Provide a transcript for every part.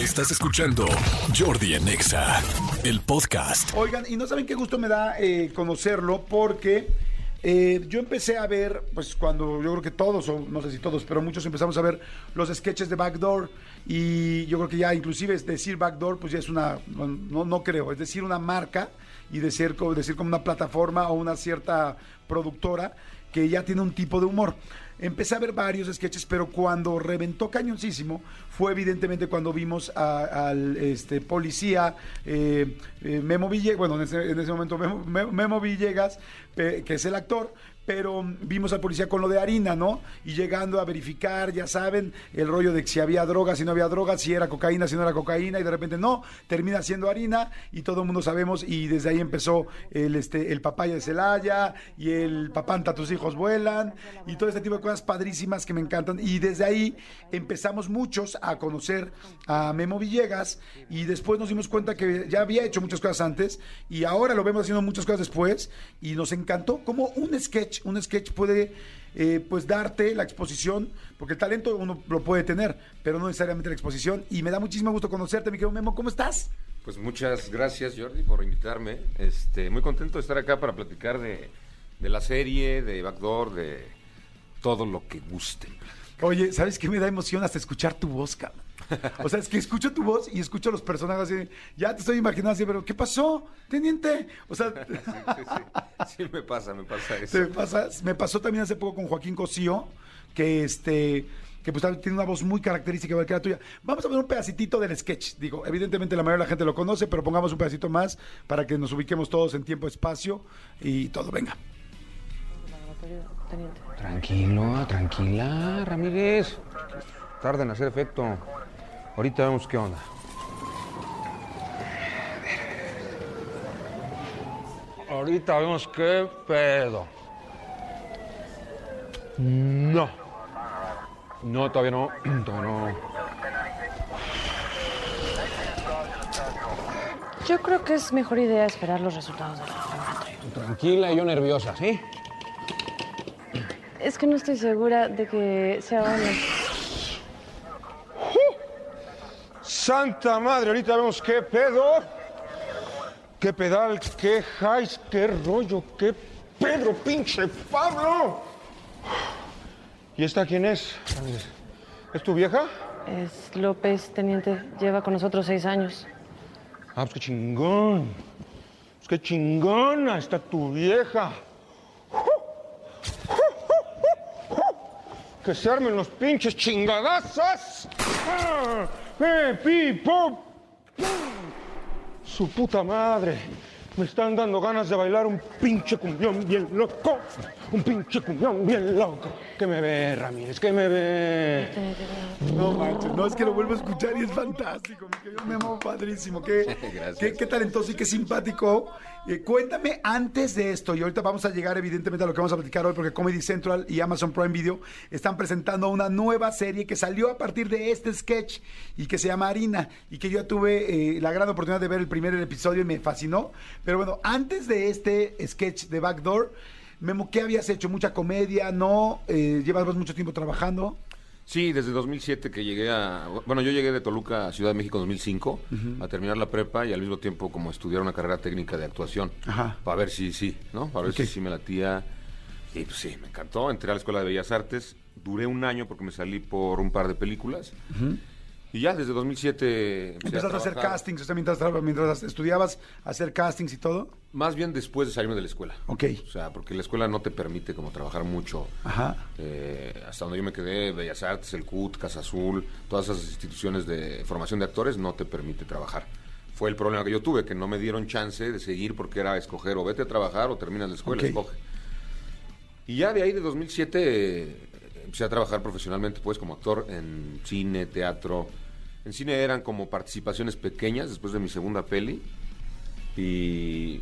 Estás escuchando Jordi en Exa, el podcast. Oigan, y no saben qué gusto me da eh, conocerlo porque eh, yo empecé a ver, pues cuando yo creo que todos, o no sé si todos, pero muchos empezamos a ver los sketches de Backdoor y yo creo que ya inclusive es decir Backdoor, pues ya es una, no, no creo, es decir una marca y decir como una plataforma o una cierta productora que ya tiene un tipo de humor. Empecé a ver varios sketches, pero cuando reventó cañoncísimo fue evidentemente cuando vimos al este, policía eh, eh, Memo Villegas, bueno, en ese, en ese momento Memo, Memo- Villegas, que es el actor, pero vimos al policía con lo de harina, ¿no? Y llegando a verificar, ya saben, el rollo de si había droga, si no había droga, si era cocaína, si no era cocaína, y de repente no, termina siendo harina, y todo el mundo sabemos, y desde ahí empezó el, este, el papaya de Celaya, y el papanta, tus hijos vuelan, y todo este tipo de cosas padrísimas que me encantan, y desde ahí empezamos muchos a conocer a Memo Villegas, y después nos dimos cuenta que ya había hecho muchas cosas antes, y ahora lo vemos haciendo muchas cosas después, y nos encantó cómo un sketch, un sketch puede eh, pues darte la exposición, porque el talento uno lo puede tener, pero no necesariamente la exposición, y me da muchísimo gusto conocerte, mi querido Memo, ¿cómo estás? Pues muchas gracias Jordi por invitarme. Este, muy contento de estar acá para platicar de, de la serie, de Backdoor, de todo lo que guste. Oye, ¿sabes qué me da emoción hasta escuchar tu voz, cabrón? O sea, es que escucho tu voz y escucho a los personajes así, ya te estoy imaginando así, pero ¿qué pasó, teniente? O sea, Sí, sí, sí. Sí, me pasa, me pasa eso. te pasa- me pasó también hace poco con Joaquín Cosío, que este que pues tiene una voz muy característica igual que la tuya. Vamos a ver un pedacitito del sketch. Digo, evidentemente la mayoría de la gente lo conoce, pero pongamos un pedacito más para que nos ubiquemos todos en tiempo, espacio y todo. Venga. Tranquilo, tranquila, Ramírez. Tarda en hacer efecto. Ahorita vemos qué onda. Ahorita vemos qué pedo. No. No, todavía no. Todavía no. Yo creo que es mejor idea esperar los resultados del laboratorio. Tranquila y yo nerviosa, ¿sí? Es que no estoy segura de que sea bueno. Santa madre, ahorita vemos qué pedo. Qué pedal, qué highs, qué rollo, qué Pedro, pinche Pablo. ¿Y esta quién es? ¿Es tu vieja? Es López, teniente. Lleva con nosotros seis años. Ah, pues qué chingón. Pues qué chingona está tu vieja. Que se armen los pinches chingadazos. ¡Eh, pi, po, pum! Su puta madre. Me están dando ganas de bailar un pinche cumbión bien loco. Un pinche cumbión bien loco. ¿Qué me ve, Ramírez? ¿Qué me ve? No manches, no es que lo vuelvo a escuchar y es fantástico, mi querido Memo, padrísimo, qué, qué, qué talentoso y qué simpático. Eh, cuéntame antes de esto, y ahorita vamos a llegar evidentemente a lo que vamos a platicar hoy, porque Comedy Central y Amazon Prime Video están presentando una nueva serie que salió a partir de este sketch y que se llama Harina, y que yo tuve eh, la gran oportunidad de ver el primer episodio y me fascinó. Pero bueno, antes de este sketch de Backdoor, Memo, ¿qué habías hecho? ¿Mucha comedia? ¿No? Eh, ¿Llevas mucho tiempo trabajando? Sí, desde 2007 que llegué a... Bueno, yo llegué de Toluca a Ciudad de México en 2005 a terminar la prepa y al mismo tiempo como estudiar una carrera técnica de actuación. Ajá. Para ver si sí, ¿no? Para ver si sí me latía. Y pues sí, me encantó. Entré a la Escuela de Bellas Artes. Duré un año porque me salí por un par de películas. Y ya desde 2007... empecé Empezaste a hacer castings, o sea, mientras, mientras estudiabas, a hacer castings y todo. Más bien después de salirme de la escuela. Ok. O sea, porque la escuela no te permite como trabajar mucho. Ajá. Eh, hasta donde yo me quedé, Bellas Artes, el CUT, Casa Azul, todas esas instituciones de formación de actores no te permite trabajar. Fue el problema que yo tuve, que no me dieron chance de seguir porque era escoger o vete a trabajar o terminas la escuela, Ok. escoge. Y ya de ahí de 2007 eh, empecé a trabajar profesionalmente pues como actor en cine, teatro. En cine eran como participaciones pequeñas después de mi segunda peli y,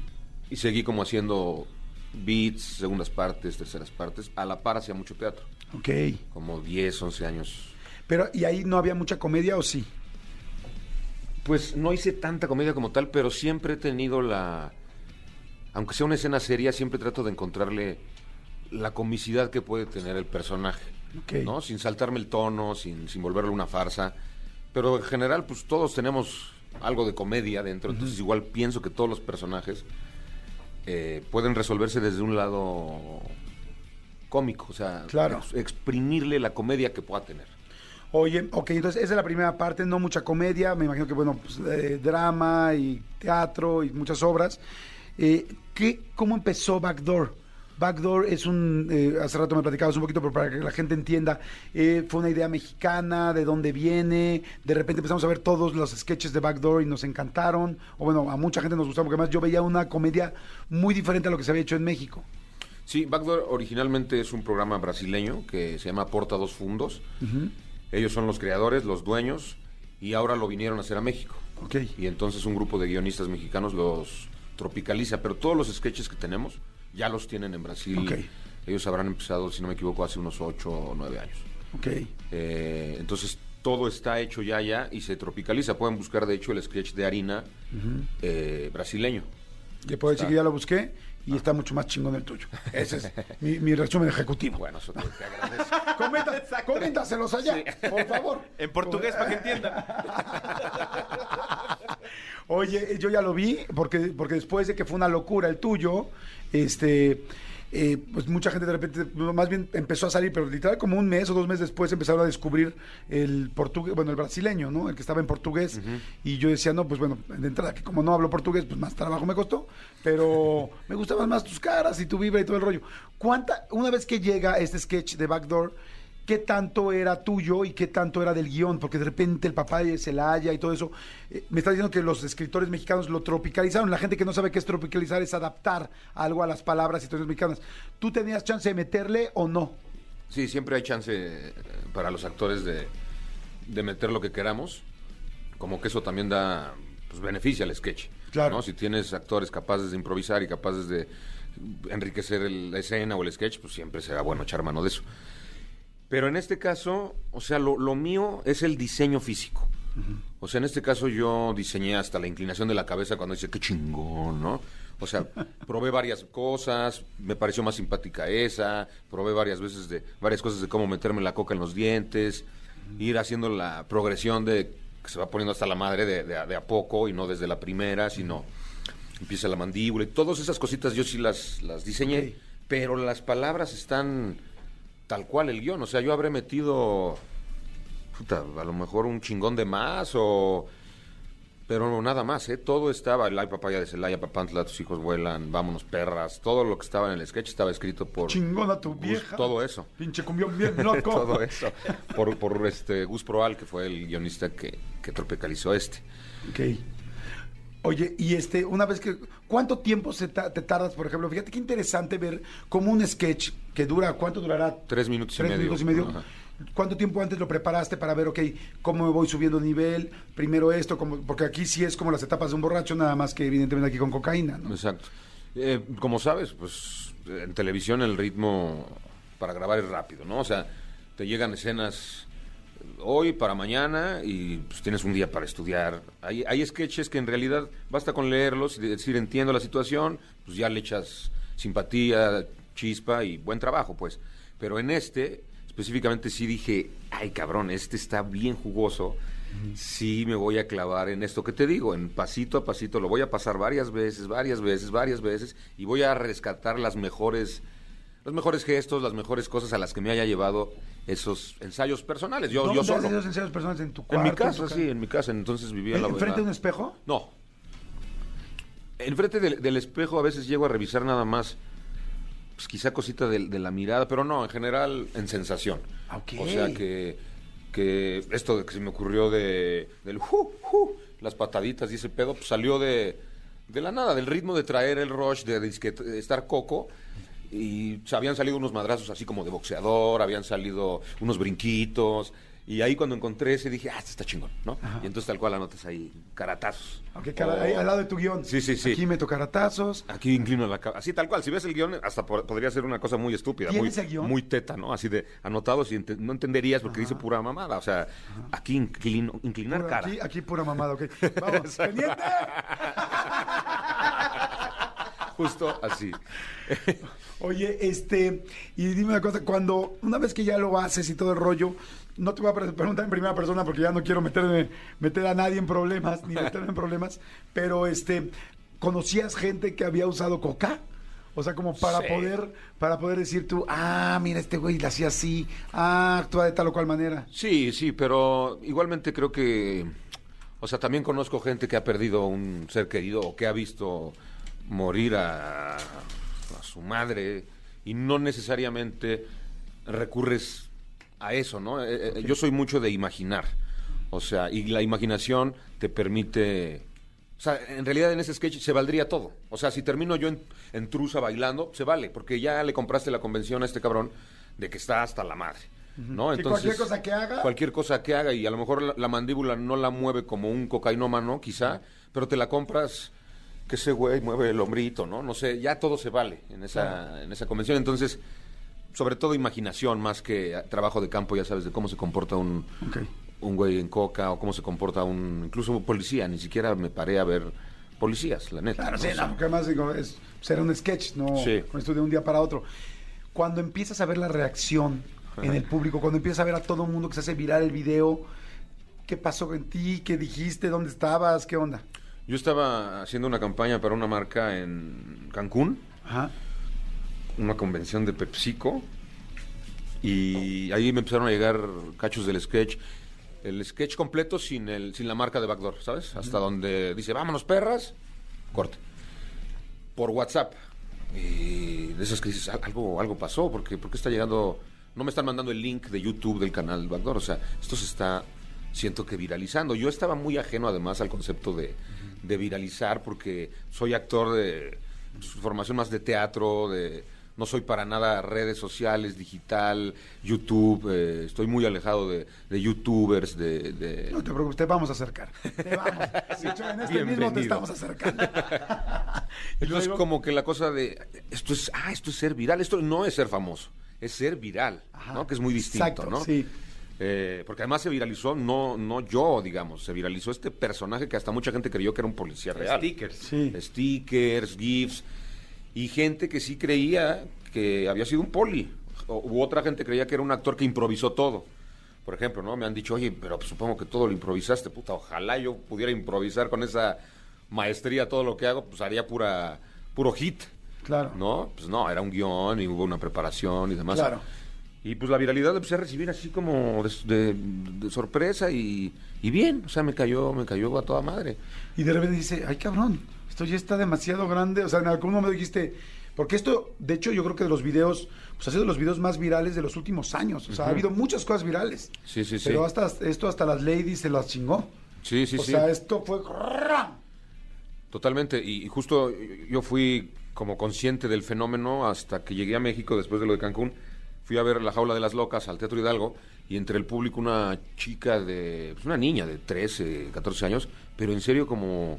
y seguí como haciendo beats, segundas partes, terceras partes. A la par hacía mucho teatro, Ok. como 10, 11 años. Pero, ¿y ahí no había mucha comedia o sí? Pues no hice tanta comedia como tal, pero siempre he tenido la... Aunque sea una escena seria, siempre trato de encontrarle la comicidad que puede tener el personaje. Ok. ¿no? Sin saltarme el tono, sin, sin volverlo una farsa. Pero en general, pues todos tenemos algo de comedia dentro, entonces igual pienso que todos los personajes eh, pueden resolverse desde un lado cómico, o sea, Claro. exprimirle la comedia que pueda tener. Oye, ok, entonces esa es la primera parte, no mucha comedia, me imagino que, bueno, pues, eh, drama y teatro y muchas obras. Eh, ¿qué, ¿Cómo empezó Backdoor? Backdoor es un, eh, hace rato me platicabas un poquito, pero para que la gente entienda, eh, fue una idea mexicana, de dónde viene, de repente empezamos a ver todos los sketches de Backdoor y nos encantaron, o bueno, a mucha gente nos gustó, porque además yo veía una comedia muy diferente a lo que se había hecho en México. Sí, Backdoor originalmente es un programa brasileño que se llama Porta dos Fundos. Ellos son los creadores, los dueños, y ahora lo vinieron a hacer a México. Ok. Y entonces un grupo de guionistas mexicanos los tropicaliza, pero todos los sketches que tenemos ya los tienen en Brasil. Ellos habrán empezado, si no me equivoco, hace unos 8 o 9 años. Ok. Eh, entonces todo está hecho ya ya y se tropicaliza. Pueden buscar de hecho el sketch de harina eh, brasileño. Le puedo decir que ya lo busqué y está mucho más chingón el tuyo. Ese es mi, mi resumen ejecutivo. Bueno, eso te, te agradezco. Comenta, coméntaselos allá, por favor. En portugués, para que entiendan. Oye, yo ya lo vi, porque, porque después de que fue una locura el tuyo, este, eh, pues mucha gente de repente, más bien empezó a salir, pero literal como un mes o dos meses después empezaron a descubrir el portugués, bueno, el brasileño, ¿no? El que estaba en portugués. Y yo decía, no, pues bueno, de entrada, que como no hablo portugués, pues más trabajo me costó, pero me gustaban más tus caras y tu vibra y todo el rollo. ¿Cuánta, una vez que llega este sketch de Backdoor, qué tanto era tuyo y qué tanto era del guion, porque de repente el papá de Celaya y todo eso, eh, me está diciendo que los escritores mexicanos lo tropicalizaron, la gente que no sabe qué es tropicalizar es adaptar algo a las palabras y situaciones mexicanas. ¿Tú tenías chance de meterle o no? Sí, siempre hay chance eh, para los actores de, de meter lo que queramos. Como que eso también da pues, beneficio al sketch. Claro. ¿no? Si tienes actores capaces de improvisar y capaces de enriquecer el- la escena o el sketch, pues siempre será bueno echar mano de eso. Pero en este caso, o sea, lo, lo mío es el diseño físico. O sea, en este caso yo diseñé hasta la inclinación de la cabeza cuando dice, qué chingón, ¿no? O sea, probé varias cosas, me pareció más simpática esa, probé varias veces de varias cosas de cómo meterme la coca en los dientes, ir haciendo la progresión de que se va poniendo hasta la madre de, de a- de a poco y no desde la primera, sino empieza la mandíbula y todas esas cositas yo sí las, las diseñé, pero las palabras están tal cual el guion, o sea, yo habré metido puta, a lo mejor un chingón de más o pero nada más, ¿eh? Todo estaba, el ay papaya de Celaya, papantla, tus hijos vuelan, vámonos perras, todo lo que estaba en el sketch estaba escrito por Chingona tu Gus- vieja. todo eso. Pinche cumbión bien loco. todo eso, por, por este Gus Proal, que fue el guionista que, que tropicalizó este. Ok. Oye, y este, una vez que, ¿cuánto tiempo se ta- te tardas, por ejemplo? Fíjate qué interesante ver como un sketch que dura, ¿cuánto durará? Tres minutos y Tres medio. minutos y medio. Ajá. ¿Cuánto tiempo antes lo preparaste para ver, ok, cómo me voy subiendo nivel? Primero esto, como, porque aquí sí es como las etapas de un borracho, nada más que evidentemente aquí con cocaína, ¿no? Exacto. Eh, como sabes, pues en televisión el ritmo para grabar es rápido, ¿no? O sea, te llegan escenas hoy para mañana y pues, tienes un día para estudiar. Hay, hay sketches que en realidad basta con leerlos y decir entiendo la situación, pues ya le echas simpatía, chispa y buen trabajo, pues. Pero en este, específicamente sí dije, ay cabrón, este está bien jugoso. Sí me voy a clavar en esto que te digo, en pasito a pasito, lo voy a pasar varias veces, varias veces, varias veces, y voy a rescatar las mejores, los mejores gestos, las mejores cosas a las que me haya llevado esos ensayos personales. Yo, ¿Dónde yo solo. esos ensayos personales en tu En cuarto? mi tu casa, ca- sí, en mi casa. Entonces vivía en la ¿Enfrente de un espejo? No. Enfrente del, del espejo a veces llego a revisar nada más, pues quizá cosita de, de la mirada, pero no, en general en sensación. Ok. O sea que, que esto que se me ocurrió de del ju, ju, las pataditas y ese pedo, pues salió de, de la nada, del ritmo de traer el rush, de, de estar coco. Y habían salido unos madrazos así como de boxeador, habían salido unos brinquitos. Y ahí cuando encontré ese dije, ah, este está chingón, ¿no? Y entonces tal cual anotas ahí, caratazos. Ahí al lado de tu guion. Sí, sí, sí. Aquí meto caratazos. Aquí inclino la cabeza. Así tal cual. Si ves el guion, hasta po- podría ser una cosa muy estúpida. Muy, ¿Tienes el guion? muy teta, ¿no? Así de anotados y ente- no entenderías porque dice pura mamada. O sea, aquí inclino- inclinar Pura- cara. Aquí, aquí pura mamada, ok. Vamos, teniente. Justo así. Oye, este, y dime una cosa, cuando, una vez que ya lo haces y todo el rollo, no te voy a pre- preguntar en primera persona porque ya no quiero meterme, meter a nadie en problemas, ni meterme en problemas, pero este, ¿conocías gente que había usado coca? O sea, como para Sí. poder, para poder decir tú, ah, mira, este güey la hacía así, ah, actúa de tal o cual manera. Sí, sí, pero igualmente creo que, o sea, también conozco gente que ha perdido un ser querido o que ha visto morir a su madre y no necesariamente recurres a eso, ¿no? Eh, eh, Yo soy mucho de imaginar, o sea, y la imaginación te permite... O sea, en realidad en ese sketch se valdría todo. O sea, si termino yo en, en trusa bailando, se vale, porque ya le compraste la convención a este cabrón de que está hasta la madre. ¿no? Sí, cualquier cosa que haga. Cualquier cosa que haga, y a lo mejor la, la mandíbula no la mueve como un cocainómano, quizá, pero te la compras que ese güey mueve el hombrito, ¿no? No sé, ya todo se vale en esa, en esa convención. Entonces, sobre todo imaginación más que trabajo de campo, ya sabes, de cómo se comporta un, un güey en coca o cómo se comporta un, incluso un policía. Ni siquiera me paré a ver policías, la neta. Claro, ¿no? sí, no, porque además digo, es, será un sketch, no Sí. con esto de un día para otro. Cuando empiezas a ver la reacción en el público, cuando empiezas a ver a todo el mundo que se hace viral el video, ¿qué pasó en ti? ¿Qué dijiste? ¿Dónde estabas? ¿Qué onda? Yo estaba haciendo una campaña para una marca en Cancún. Ajá. una convención de PepsiCo y ahí me empezaron a llegar cachos del sketch. El sketch completo sin el sin la marca de Backdoor, ¿sabes? Hasta donde dice, vámonos perras, corte. Por WhatsApp. Y de esas "Al- algo, algo pasó, porque ¿por qué está llegando? No me están mandando el link de YouTube del canal Backdoor. O sea, esto se está, siento que viralizando. Yo estaba muy ajeno además al concepto de, de viralizar, porque soy actor de su formación más de teatro, de no soy para nada redes sociales, digital, YouTube, eh, estoy muy alejado de, de youtubers, de, de- No te preocupes, te vamos a acercar. Te vamos. Hecho, en este mismo te estamos acercando. Entonces luego- como que la cosa de esto es ah esto es ser viral esto no es ser famoso es ser viral Ajá. no que es muy distinto Exacto, no sí. Eh, porque además se viralizó no no yo digamos se viralizó este personaje que hasta mucha gente creyó que era un policía real Stickers. Sí. stickers gifs y gente que sí creía que había sido un poli o, u otra gente creía que era un actor que improvisó todo por ejemplo, ¿no? Me han dicho, oye, pero pues, supongo que todo lo improvisaste, puta, ojalá yo pudiera improvisar con esa maestría todo lo que hago, pues haría pura, puro hit. Claro. ¿No? Pues no, era un guion y hubo una preparación y demás. Claro. Y pues la viralidad la empecé a recibir así como de, de- de sorpresa y, y bien, o sea, me cayó, me cayó a toda madre. Y de repente dice, ay cabrón, esto ya está demasiado grande. O sea, en algún momento dijiste, porque esto, de hecho, yo creo que de los videos, pues ha sido de los videos más virales de los últimos años. O sea, ha habido muchas cosas virales. Sí, sí, sí. Pero hasta esto hasta las ladies se las chingó. Sí, sí, o sí. sea, esto fue... Totalmente, y, y justo yo fui como consciente del fenómeno hasta que llegué a México después de lo de Cancún. Fui a ver La Jaula de las Locas al Teatro Hidalgo y entre el público una chica de, pues una niña de 13, 14 años, pero en serio como,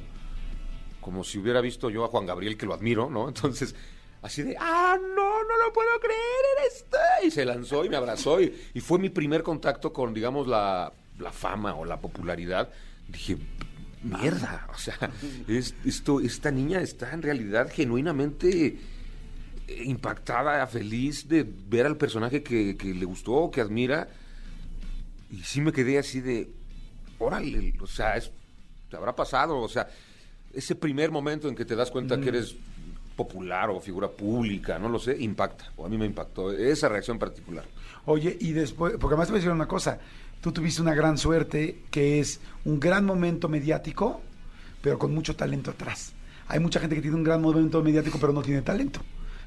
como si hubiera visto yo a Juan Gabriel, que lo admiro, ¿no? Entonces, así de, ah, no, no lo puedo creer, eres tú. Y se lanzó y me abrazó y, y fue mi primer contacto con, digamos, la, la fama o la popularidad. Dije, mierda, o sea, es- esto, esta niña está en realidad genuinamente impactada, feliz de ver al personaje que, que le gustó, que admira. Y sí me quedé así de, órale, o sea, es, te habrá pasado, o sea, ese primer momento en que te das cuenta que eres popular o figura pública, no lo sé, impacta, o a mí me impactó esa reacción particular. Oye, y después, porque además te voy a decir una cosa, tú tuviste una gran suerte que es un gran momento mediático, pero con mucho talento atrás. Hay mucha gente que tiene un gran momento mediático, pero no tiene talento.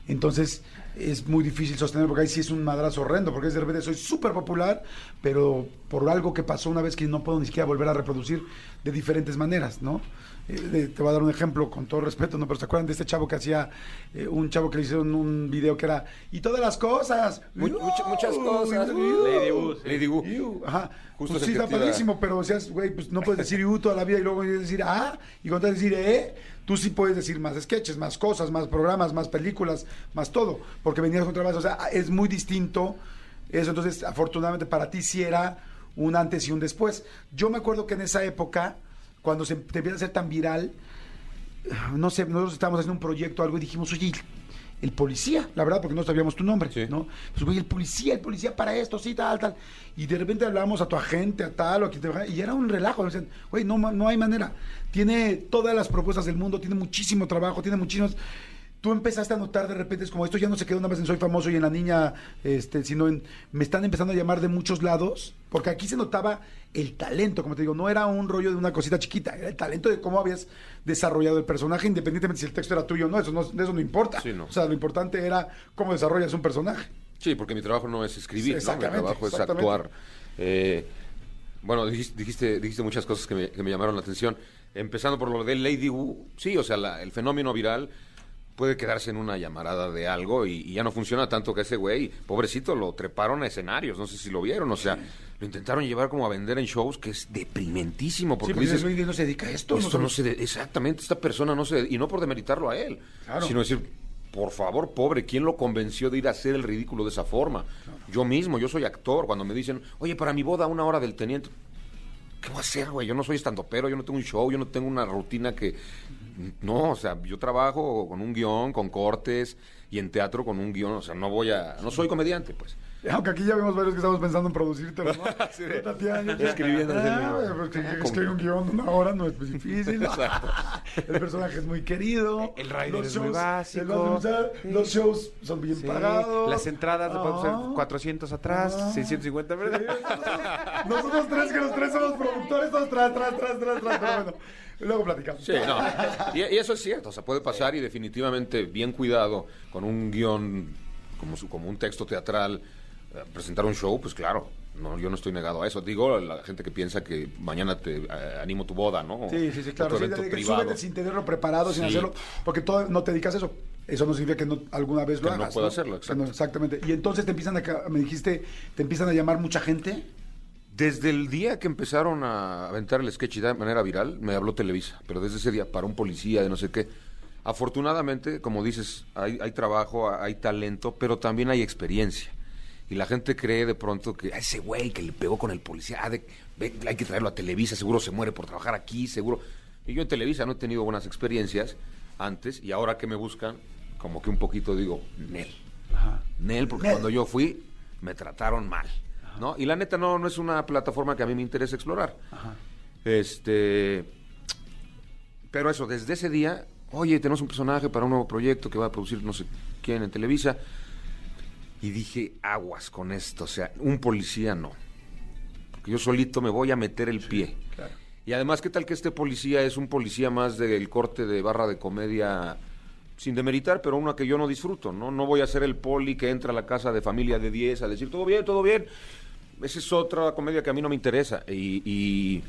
Entonces es muy difícil sostener, porque ahí sí es un madrazo horrendo, porque es de repente soy súper popular, pero por algo que pasó una vez que no puedo ni siquiera volver a reproducir de diferentes maneras, ¿no? Eh, de- te voy a dar un ejemplo con todo respeto, ¿no? Pero ¿se acuerdan de este chavo que hacía, eh, un chavo que le hicieron un video que era, y todas las cosas? Mu- mucha- muchas cosas. Lady Wu. Lady Wu. Ajá. Justo pues es sí, está padrísimo, pero o sea, güey, pues no puedes decir iu toda la vida y luego decir ah, y cuando te decir eh, tú sí puedes decir más sketches, más cosas, más programas, más películas, más todo, porque venías con trabajo, o sea, es muy distinto eso, entonces afortunadamente para ti sí era un antes y un después. Yo me acuerdo que en esa época, cuando se te empieza a ser tan viral, no sé, nosotros estábamos haciendo un proyecto o algo y dijimos, oye, el policía, la verdad, porque no sabíamos tu nombre, Sí. ¿no? Pues, güey, el policía, el policía para esto, sí, tal, tal. Y de repente hablábamos a tu agente, a tal, o a quien te- y era un relajo. Decían, güey, no, no hay manera. Tiene todas las propuestas del mundo, tiene muchísimo trabajo, tiene muchísimos. Tú empezaste a notar de repente, es como esto ya no se quedó nada más en Soy Famoso y en La Niña, este, sino en, me están empezando a llamar de muchos lados, porque aquí se notaba el talento, como te digo, no era un rollo de una cosita chiquita, era el talento de cómo habías desarrollado el personaje, independientemente si el texto era tuyo o no, eso no, de eso no importa. Sí, no. O sea, lo importante era cómo desarrollas un personaje. Sí, porque mi trabajo no es escribir, Sí, ¿no? mi trabajo es actuar. Eh, bueno, dijiste, dijiste, dijiste muchas cosas que me, que me llamaron la atención. Empezando por lo de Lady Wu, sí, o sea, la- el fenómeno viral puede quedarse en una llamarada de algo y, y ya no funciona tanto que ese güey, pobrecito, lo treparon a escenarios, no sé si lo vieron, o sea, lo intentaron llevar como a vender en shows, que es deprimentísimo, porque sí, porque dices, dices, "Güey, no se dedica a esto. esto no no se- se de- exactamente, esta persona no se y no por demeritarlo a él, Claro. sino decir, por favor, pobre, ¿quién lo convenció de ir a hacer el ridículo de esa forma? Yo mismo, yo soy actor, cuando me dicen, "Oye, para mi boda una hora del teniente." ¿Qué voy a hacer, güey? Yo no soy estandopero, yo no tengo un show, yo no tengo una rutina que no, o sea, yo trabajo con un guion, con cortes y en teatro con un guion, o sea, no voy a no soy comediante, pues. Aunque aquí ya vemos varios que estamos pensando en producirte, ¿no? Sí, Tatiana, escribiendo, Ah, pues, que- ah, escribir un guion de una hora no es difícil. El personaje es muy querido. El rider los es muy shows, básico. el básico, Sí. Los shows son bien Sí, pagados. Las entradas le podemos Ah. hacer 400 atrás, Ah. 650, ¿verdad? Nosotros tres, que los tres somos productores, todos tras, tras, tras, tras, tras. Pero bueno, luego platicamos. Sí, no. Y, y eso es cierto, o sea, puede pasar y definitivamente bien cuidado con un guion como, su, como un texto teatral, eh, presentar un show, pues claro, no, yo no estoy negado a eso. Digo, la gente que piensa que mañana te eh, animo tu boda, ¿no? Sí, sí, sí, claro. Sí, súbete sin tenerlo preparado, sin hacerlo, porque todo, no te dedicas a eso. Eso no significa que no, alguna vez lo Que no hagas. pueda hacerlo, Que no, exacto. exactamente. Y entonces te empiezan a, me dijiste, te empiezan a llamar mucha gente. Desde el día que empezaron a aventar el sketch de manera viral, me habló Televisa, pero desde ese día para un policía de no sé qué. Afortunadamente, como dices, hay, hay trabajo, hay talento, pero también hay experiencia. Y la gente cree de pronto que "Ah, ese güey que le pegó con el policía, ah, de- ve, hay que traerlo a Televisa, seguro se muere por trabajar aquí, seguro. Y yo en Televisa no he tenido buenas experiencias antes, y ahora que me buscan, como que un poquito digo, Nel. Nel, porque Nel. cuando yo fui, me trataron mal. ¿No? Y la neta no, no es una plataforma que a mí me interesa explorar. Este. Pero eso, desde ese día, oye, tenemos un personaje para un nuevo proyecto que va a producir no sé quién en Televisa. Y dije, aguas con esto. O sea, un policía no. Porque yo solito me voy a meter el pie. claro. Y además, ¿qué tal que este policía es un policía más del corte de barra de comedia sin demeritar, pero una que yo no disfruto, ¿no? No voy a ser el poli que entra a la casa de familia de 10 a decir, todo bien, todo bien. Esa es otra comedia que a mí no me interesa. Y, y,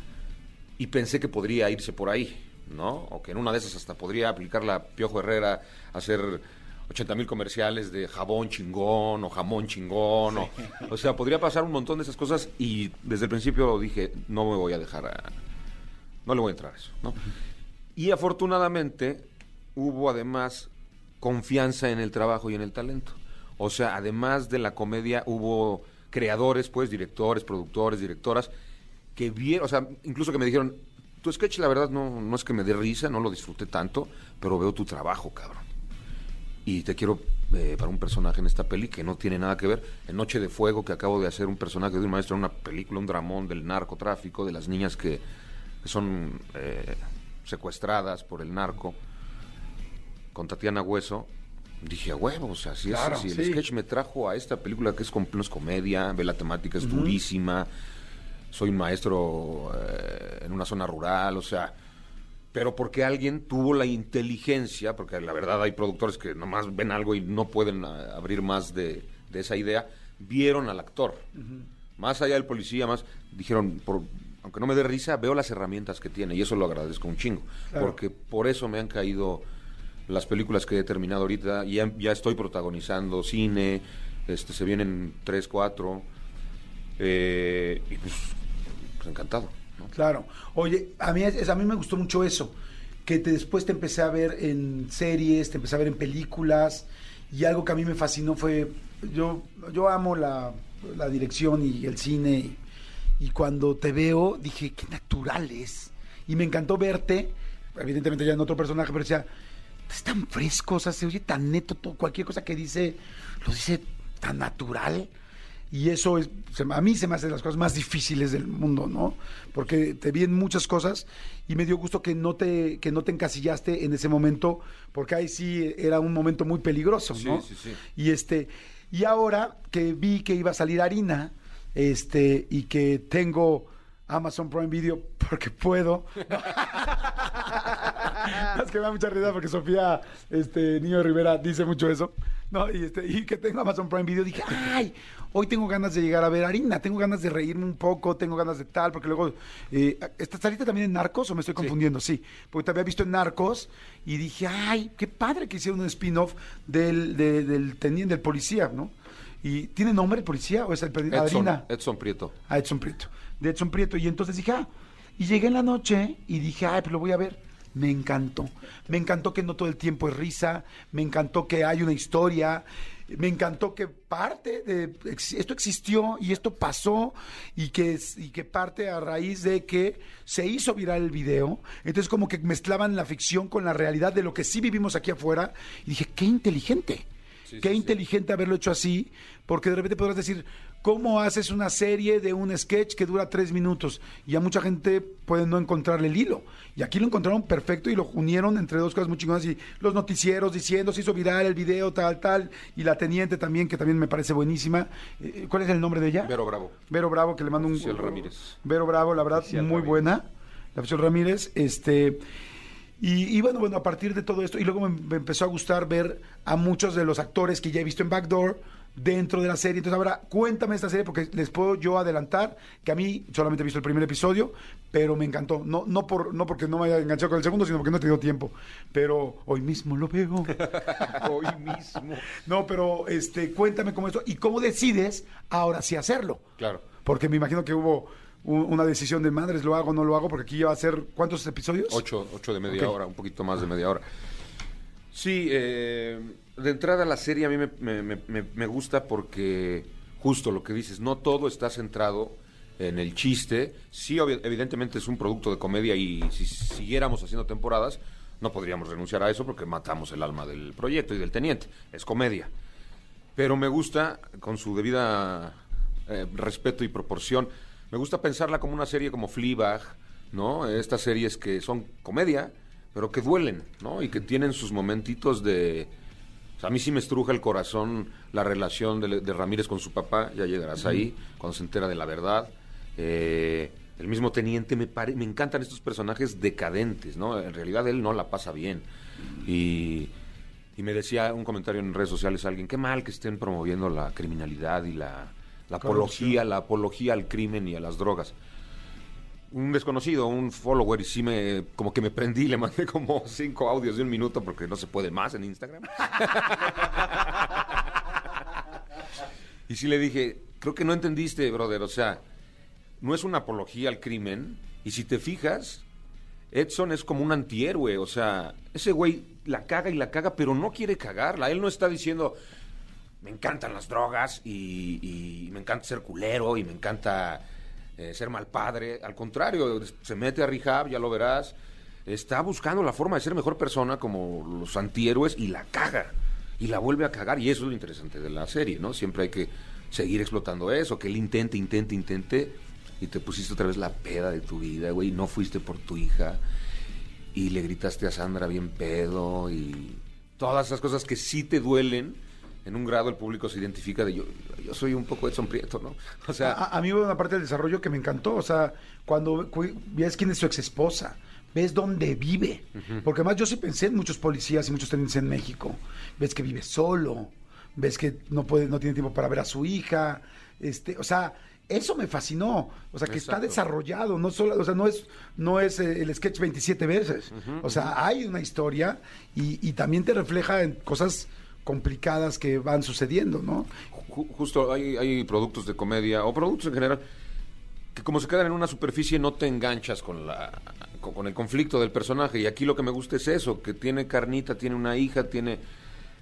y pensé que podría irse por ahí, ¿no? O que en una de esas hasta podría aplicar la Piojo Herrera, hacer 80 mil comerciales de jabón chingón o jamón chingón. O, o sea, podría pasar un montón de esas cosas y desde el principio dije, no me voy a dejar a... No le voy a entrar a eso, ¿no? Y afortunadamente hubo además confianza en el trabajo y en el talento. O sea, además de la comedia hubo creadores, pues, directores, productores, directoras, que vieron, o sea, incluso que me dijeron, tu sketch la verdad no, no es que me dé risa, no lo disfruté tanto, pero veo tu trabajo, cabrón. Y te quiero eh, para un personaje en esta peli que no tiene nada que ver. En Noche de Fuego, que acabo de hacer un personaje de un maestro en una película, un dramón del narcotráfico, de las niñas que, son eh, secuestradas por el narco, con Tatiana Hueso. Dije, a huevo, o sea, si, es- Claro, si el sí. sketch me trajo a esta película que es, com- no es comedia, ve la temática, es durísima, soy un maestro eh, en una zona rural, o sea, pero porque alguien tuvo la inteligencia, porque la verdad hay productores que nomás ven algo y no pueden ah, abrir más de, de esa idea, vieron al actor. Más allá del policía, más dijeron, por, aunque no me dé risa, veo las herramientas que tiene y eso lo agradezco un chingo, Claro. porque por eso me han caído las películas que he terminado ahorita, ya, ya estoy protagonizando cine, este se vienen tres, cuatro, eh, y pues, pues encantado. Claro. Oye, a mí, a mí me gustó mucho eso, que te, después te empecé a ver en series, te empecé a ver en películas, y algo que a mí me fascinó fue, yo, yo amo la, la dirección y el cine, y, y cuando te veo dije, qué natural es. Y me encantó verte, evidentemente ya en otro personaje, pero decía, es tan fresco, o sea, se oye tan neto, todo, cualquier cosa que dice, lo dice tan natural. Y eso es, a mí se me hace de las cosas más difíciles del mundo, ¿no? Porque te vi en muchas cosas y me dio gusto que no te, que no te encasillaste en ese momento, porque ahí sí era un momento muy peligroso, Sí, ¿no? sí, sí. Y este, y ahora que vi que iba a salir harina, este, y que tengo Amazon Prime Video porque puedo. es que me da mucha risa porque Sofía este, Niño Rivera dice mucho eso. No, y, este, y que tengo Amazon Prime Video, dije, ay, hoy tengo ganas de llegar a ver harina, tengo ganas de reírme un poco, tengo ganas de tal, porque luego, eh, ¿estás saliste también en Narcos o me estoy confundiendo? Sí, porque te había visto en Narcos y dije, ay, qué padre que hicieron un spin-off del, de- del teniente, del policía, ¿no? ¿Y tiene nombre el policía o es el Edson, Harina? Edson Prieto. a Edson Prieto, de Edson Prieto. Y entonces dije, ah, y llegué en la noche y dije, ay, pues lo voy a ver. Me encantó. Me encantó que no todo el tiempo es risa. Me encantó que hay una historia. Me encantó que parte de esto existió y esto pasó y que, y que parte a raíz de que se hizo viral el video. Entonces como que mezclaban la ficción con la realidad de lo que sí vivimos aquí afuera. Y dije, qué inteligente. Sí, Qué sí, sí. inteligente haberlo hecho así, porque de repente podrás decir, ¿cómo haces una serie de un sketch que dura tres minutos? Y a mucha gente puede no encontrarle el hilo. Y aquí lo encontraron perfecto y lo unieron entre dos cosas muy chingonas. Y los noticieros diciendo, se hizo viral el video, tal, tal. Y la teniente también, que también me parece buenísima. Eh, ¿Cuál es el nombre de ella? Vero Bravo. Vero Bravo, que le mando un... Ramírez. Vero Bravo, la verdad, Oficial muy Ramírez. buena. La oficial Ramírez, este... Y, y bueno, bueno, a partir de todo esto, y luego me, me empezó a gustar ver a muchos de los actores que ya he visto en Backdoor dentro de la serie. Entonces ahora cuéntame esta serie porque les puedo yo adelantar que a mí solamente he visto el primer episodio, pero me encantó. No, no, por, no porque no me haya enganchado con el segundo, sino porque no he tenido tiempo. Pero hoy mismo lo veo. Hoy mismo. No, pero este, cuéntame cómo esto y cómo decides ahora sí hacerlo. Claro. Porque me imagino que hubo un- una decisión de madres, lo hago o no lo hago, porque aquí ya va a ser, ¿cuántos episodios? Ocho, ocho de media hora, un poquito más de media hora. Sí, eh, de entrada la serie a mí me, me- me- me- gusta porque justo lo que dices, no todo está centrado en el chiste. Sí, evidentemente es un producto de comedia y si siguiéramos haciendo temporadas, no podríamos renunciar a eso porque matamos el alma del proyecto y del teniente. Es comedia. Pero me gusta, con su debida eh, respeto y proporción, me gusta pensarla como una serie como Fleabag, ¿no? Estas series que son comedia, pero que duelen, ¿no? Y que tienen sus momentitos de... o sea, a mí sí me estruja el corazón la relación de, de Ramírez con su papá, ya llegarás ahí, cuando se entera de la verdad. Eh, el mismo teniente, me, pare- me encantan estos personajes decadentes, ¿no? En realidad él no la pasa bien. Y, y me decía un comentario en redes sociales alguien, qué mal que estén promoviendo la criminalidad y la, la apología, la apología al crimen y a las drogas. Un desconocido, un follower, y sí me, como que me prendí, le mandé como cinco audios de un minuto porque no se puede más en Instagram. y sí le dije, creo que no entendiste, brother, o sea, no es una apología al crimen, y si te fijas, Edson es como un antihéroe, o sea, ese güey la caga y la caga, pero no quiere cagarla. Él no está diciendo, me encantan las drogas y, y me encanta ser culero y me encanta eh, ser mal padre. Al contrario, se mete a rehab, ya lo verás. Está buscando la forma de ser mejor persona como los antihéroes y la caga. Y la vuelve a cagar. Y eso es lo interesante de la serie, ¿no? Siempre hay que seguir explotando eso, que él intente, intente, intente. Y te pusiste otra vez la peda de tu vida, güey. No fuiste por tu hija. Y le gritaste a Sandra bien pedo. Y todas esas cosas que sí te duelen. En un grado el público se identifica de yo, yo soy un poco Edson Prieto, ¿no? O sea, a, a mí hubo una parte del desarrollo que me encantó, o sea, cuando cu- ves quién es su ex esposa, ves dónde vive, porque además yo sí pensé en muchos policías y muchos tenientes en México, ves que vive solo, ves que no puede, no tiene tiempo para ver a su hija, este, o sea, eso me fascinó, o sea, que está desarrollado, no solo, o sea, no es, no es eh, el sketch 27 veces, o sea, hay una historia y, y también te refleja en cosas complicadas que van sucediendo, ¿no? Ju- justo hay, hay productos de comedia o productos en general que como se quedan en una superficie no te enganchas con la con el conflicto del personaje. Y aquí lo que me gusta es eso que tiene carnita tiene una hija tiene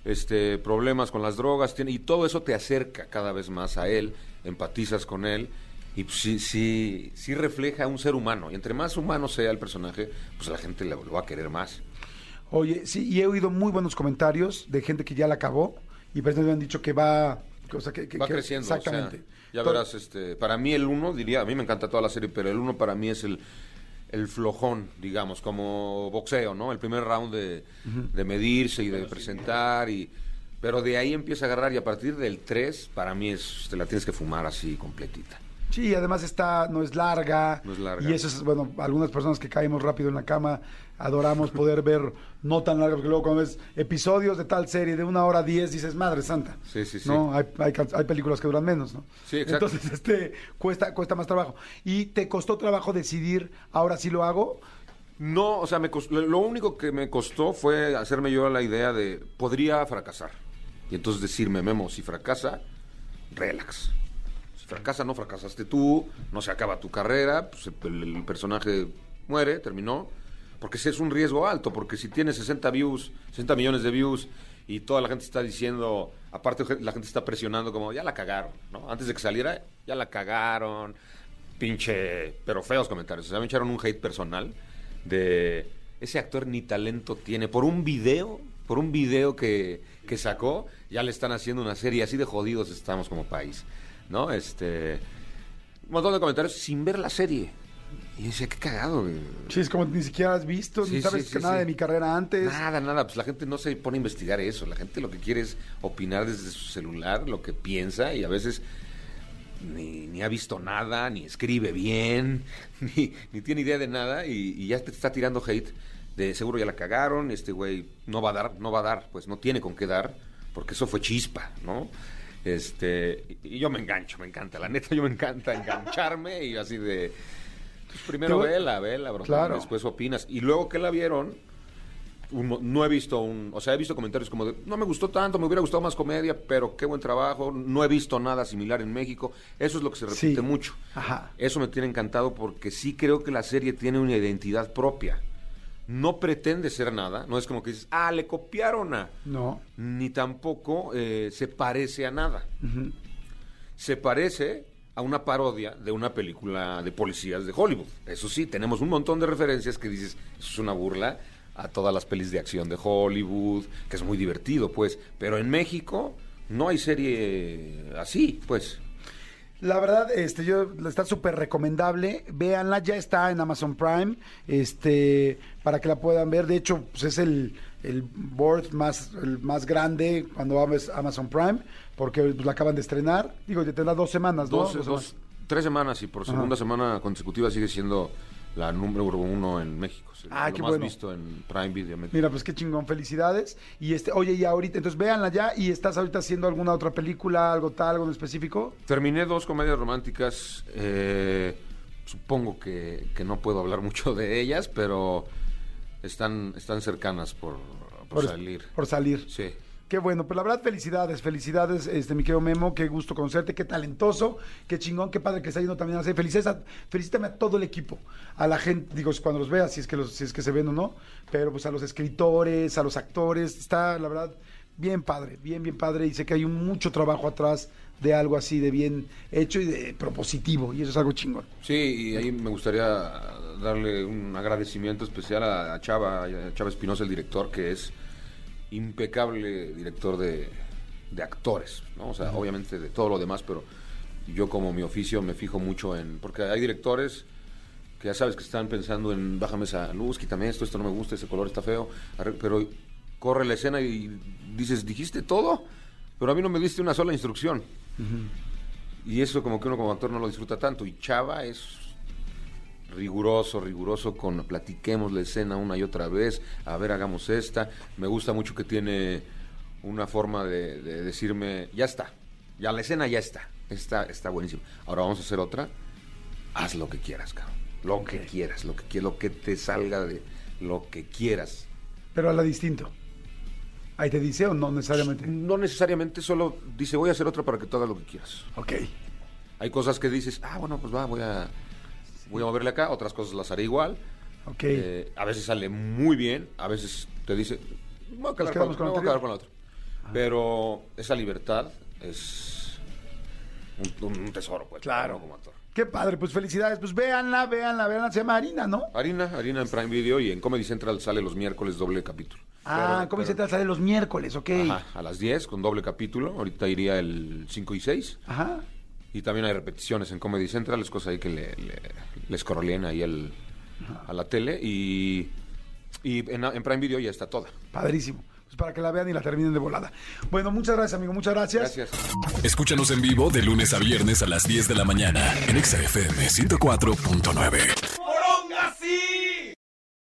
este problemas con las drogas tiene y todo eso te acerca cada vez más a él empatizas con él y pues, sí sí sí refleja a un ser humano. Y entre más humano sea el personaje pues la gente lo, lo va a querer más Oye, sí, y he oído muy buenos comentarios de gente que ya la acabó y personas me han dicho que va... O sea, que, que- Va que- creciendo. Exactamente. o sea, ya verás, este, para mí el uno, diría, a mí me encanta toda la serie, pero el uno para mí es el, el flojón, digamos, como boxeo, ¿no? El primer round de, de medirse y de presentar, y pero de ahí empieza a agarrar y a partir del 3, para mí es, te la tienes que fumar así completita. Sí, además está, no es larga. No es larga. Y eso es, bueno, algunas personas que caemos rápido en la cama, adoramos poder ver no tan larga, porque luego cuando ves episodios de tal serie de una hora diez, dices, madre santa. Sí, sí, sí. ¿No? Hay, hay, hay películas que duran menos, ¿no? Sí, exacto. Entonces, este, cuesta, cuesta más trabajo. ¿Y te costó trabajo decidir, ahora sí lo hago? No, o sea, me cos- lo lo único que me costó fue hacerme yo la idea de, podría fracasar. Y entonces decirme, Memo, si fracasa, relax. Fracasa, no fracasaste tú, no se acaba tu carrera, pues el, personaje muere, terminó. Porque es un riesgo alto, porque si tienes 60 views, 60 millones de views y toda la gente está diciendo, aparte la gente está presionando como, ya la cagaron, ¿no? Antes de que saliera, ya la cagaron, pinche, pero feos comentarios. O sea, me echaron un hate personal de ese actor ni talento tiene. Por un video, por un video que, que sacó, ya le están haciendo una serie. Así de jodidos estamos como país, ¿no? Este, un montón de comentarios sin ver la serie. Y decía, qué cagado, güey. Sí, es como ni siquiera has visto, Sí, ni sabes sí, que sí, nada de mi carrera antes. Nada, nada, pues la gente no se pone a investigar eso, la gente lo que quiere es opinar desde su celular, lo que piensa y a veces ni, ni ha visto nada, ni escribe bien, ni, ni tiene idea de nada y, y ya te está tirando hate de seguro ya la cagaron, este güey no va a dar, no va a dar, pues no tiene con qué dar, porque eso fue chispa, ¿no? Este, y yo me engancho, me encanta, la neta yo me encanta engancharme y así de... pues, primero voy- vela, vela, bro. Claro. Después opinas. Y luego que la vieron, un- no he visto un, o sea, he visto comentarios como de, no me gustó tanto, me hubiera gustado más comedia, pero qué buen trabajo, no he visto nada similar en México. Eso es lo que se repite Sí. mucho. Ajá. Eso me tiene encantado porque sí creo que la serie tiene una identidad propia. No pretende ser nada, no es como que dices, ah, le copiaron a... No. Ni tampoco eh, se parece a nada. Se parece a una parodia de una película de policías de Hollywood. Eso sí, tenemos un montón de referencias que dices, eso es una burla a todas las pelis de acción de Hollywood, que es muy divertido, pues. Pero en México no hay serie así, pues. La verdad, este, yo está súper recomendable. Véanla, ya está en Amazon Prime, este, para que la puedan ver. De hecho, pues es el, el board más, el más grande cuando abres Amazon Prime, porque pues, la acaban de estrenar. Digo, ya tendrá dos semanas, ¿no? Dos, Dos dos- semanas. tres semanas y por Ajá. segunda semana consecutiva sigue siendo la número uno en México. Ah, lo qué más bueno. visto en Prime Video. Mira, pues qué chingón, felicidades. Y este, oye, y ahorita, entonces véanla ya, y estás ahorita haciendo alguna otra película, algo tal, algo en específico. Terminé dos comedias románticas. eh, supongo que, que no puedo hablar mucho de ellas, pero están, están cercanas por, por salir. Por salir. Sí. Qué bueno, pues la verdad, felicidades, felicidades, este, mi querido Memo, qué gusto conocerte, qué talentoso, qué chingón, qué padre que está yendo también a hacer. Felicidades, a- felicítame a todo el equipo, a la gente, digo, cuando los veas, si es que los, si es que se ven o no, pero pues a los escritores, a los actores, está, la verdad, bien padre, bien, bien padre, y sé que hay mucho trabajo atrás de algo así, de bien hecho y de propositivo, y eso es algo chingón. Sí, y ahí me gustaría darle un agradecimiento especial a, a Chava, a Chava Espinosa, el director, que es impecable director de, de actores, ¿no? O sea, obviamente de todo lo demás, pero yo como mi oficio me fijo mucho en... Porque hay directores que ya sabes que están pensando en bájame esa luz, quítame esto, esto no me gusta, ese color está feo, pero corre la escena y dices, dijiste todo, pero a mí no me diste una sola instrucción. Y eso como que uno como actor no lo disfruta tanto. Y Chava es riguroso, riguroso con platiquemos la escena una y otra vez, a ver, hagamos esta. Me gusta mucho que tiene una forma de, de decirme, ya está, ya la escena ya está, está, está buenísimo. Ahora vamos a hacer otra, haz lo que quieras, cabrón. Lo que quieras, lo que, lo que te salga de lo que quieras. Pero a la distinto. Ahí te dice o no necesariamente. No necesariamente solo dice, voy a hacer otra para que tú hagas lo que quieras. Ok. Hay cosas que dices, ah, bueno, pues va, voy a, voy a moverle acá, otras cosas las haré igual. Ok. Eh, a veces sale muy bien, a veces te dice, voy a quedar, con, con voy la a quedar con la otra. Pero esa libertad es un, un tesoro, pues. Claro. como actor. Qué padre, pues felicidades. Pues véanla, véanla, véanla. Se llama Harina, ¿no? Harina, Harina en Prime Video y en Comedy Central sale los miércoles doble capítulo. Ah, Pero- ¿cómo se pero- te sale los miércoles? Ok. Ajá, a las 10 con doble capítulo. Ahorita iría el 5 y 6. Ajá. Y también hay repeticiones en Comedy Central, es cosa ahí que le, le, le escroleen ahí a la tele. Y, y en, en Prime Video ya está toda. Padrísimo. Pues para que la vean y la terminen de volada. Bueno, muchas gracias, amigo. Muchas gracias. Gracias. Escúchanos en vivo de lunes a viernes a las 10 de la mañana en Exa FM 104.9.